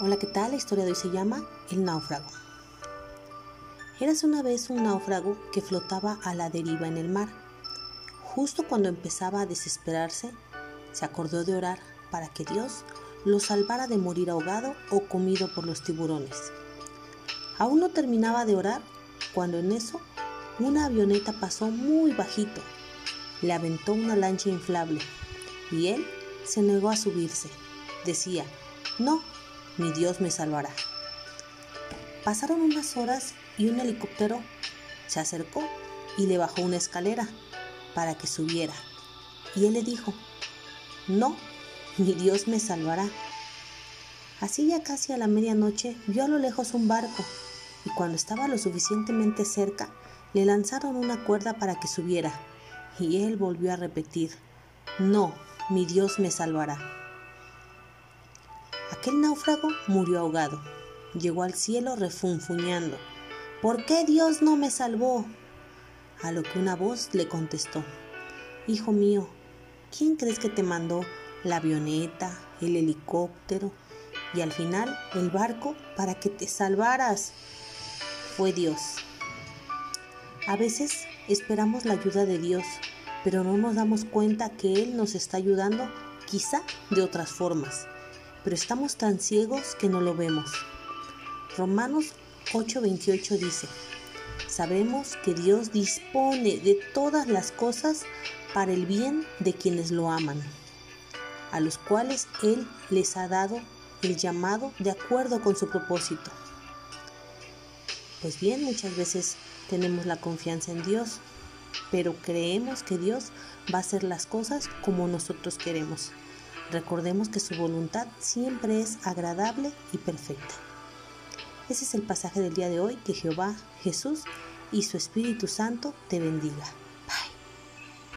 Hola, ¿qué tal? La historia de hoy se llama El náufrago. Eras una vez un náufrago que flotaba a la deriva en el mar. Justo cuando empezaba a desesperarse, se acordó de orar para que Dios lo salvara de morir ahogado o comido por los tiburones. Aún no terminaba de orar cuando en eso una avioneta pasó muy bajito. Le aventó una lancha inflable y él se negó a subirse. Decía, no, mi Dios me salvará. Pasaron unas horas y un helicóptero se acercó y le bajó una escalera para que subiera. Y él le dijo, no, mi Dios me salvará. Así ya casi a la medianoche vio a lo lejos un barco y cuando estaba lo suficientemente cerca le lanzaron una cuerda para que subiera y él volvió a repetir, no, mi Dios me salvará. Aquel náufrago murió ahogado. Llegó al cielo refunfuñando. ¿Por qué Dios no me salvó? A lo que una voz le contestó. Hijo mío, ¿quién crees que te mandó la avioneta, el helicóptero y al final el barco para que te salvaras? Fue Dios. A veces esperamos la ayuda de Dios, pero no nos damos cuenta que Él nos está ayudando quizá de otras formas pero estamos tan ciegos que no lo vemos. Romanos 8:28 dice, sabemos que Dios dispone de todas las cosas para el bien de quienes lo aman, a los cuales Él les ha dado el llamado de acuerdo con su propósito. Pues bien, muchas veces tenemos la confianza en Dios, pero creemos que Dios va a hacer las cosas como nosotros queremos. Recordemos que su voluntad siempre es agradable y perfecta. Ese es el pasaje del día de hoy. Que Jehová, Jesús y su Espíritu Santo te bendiga.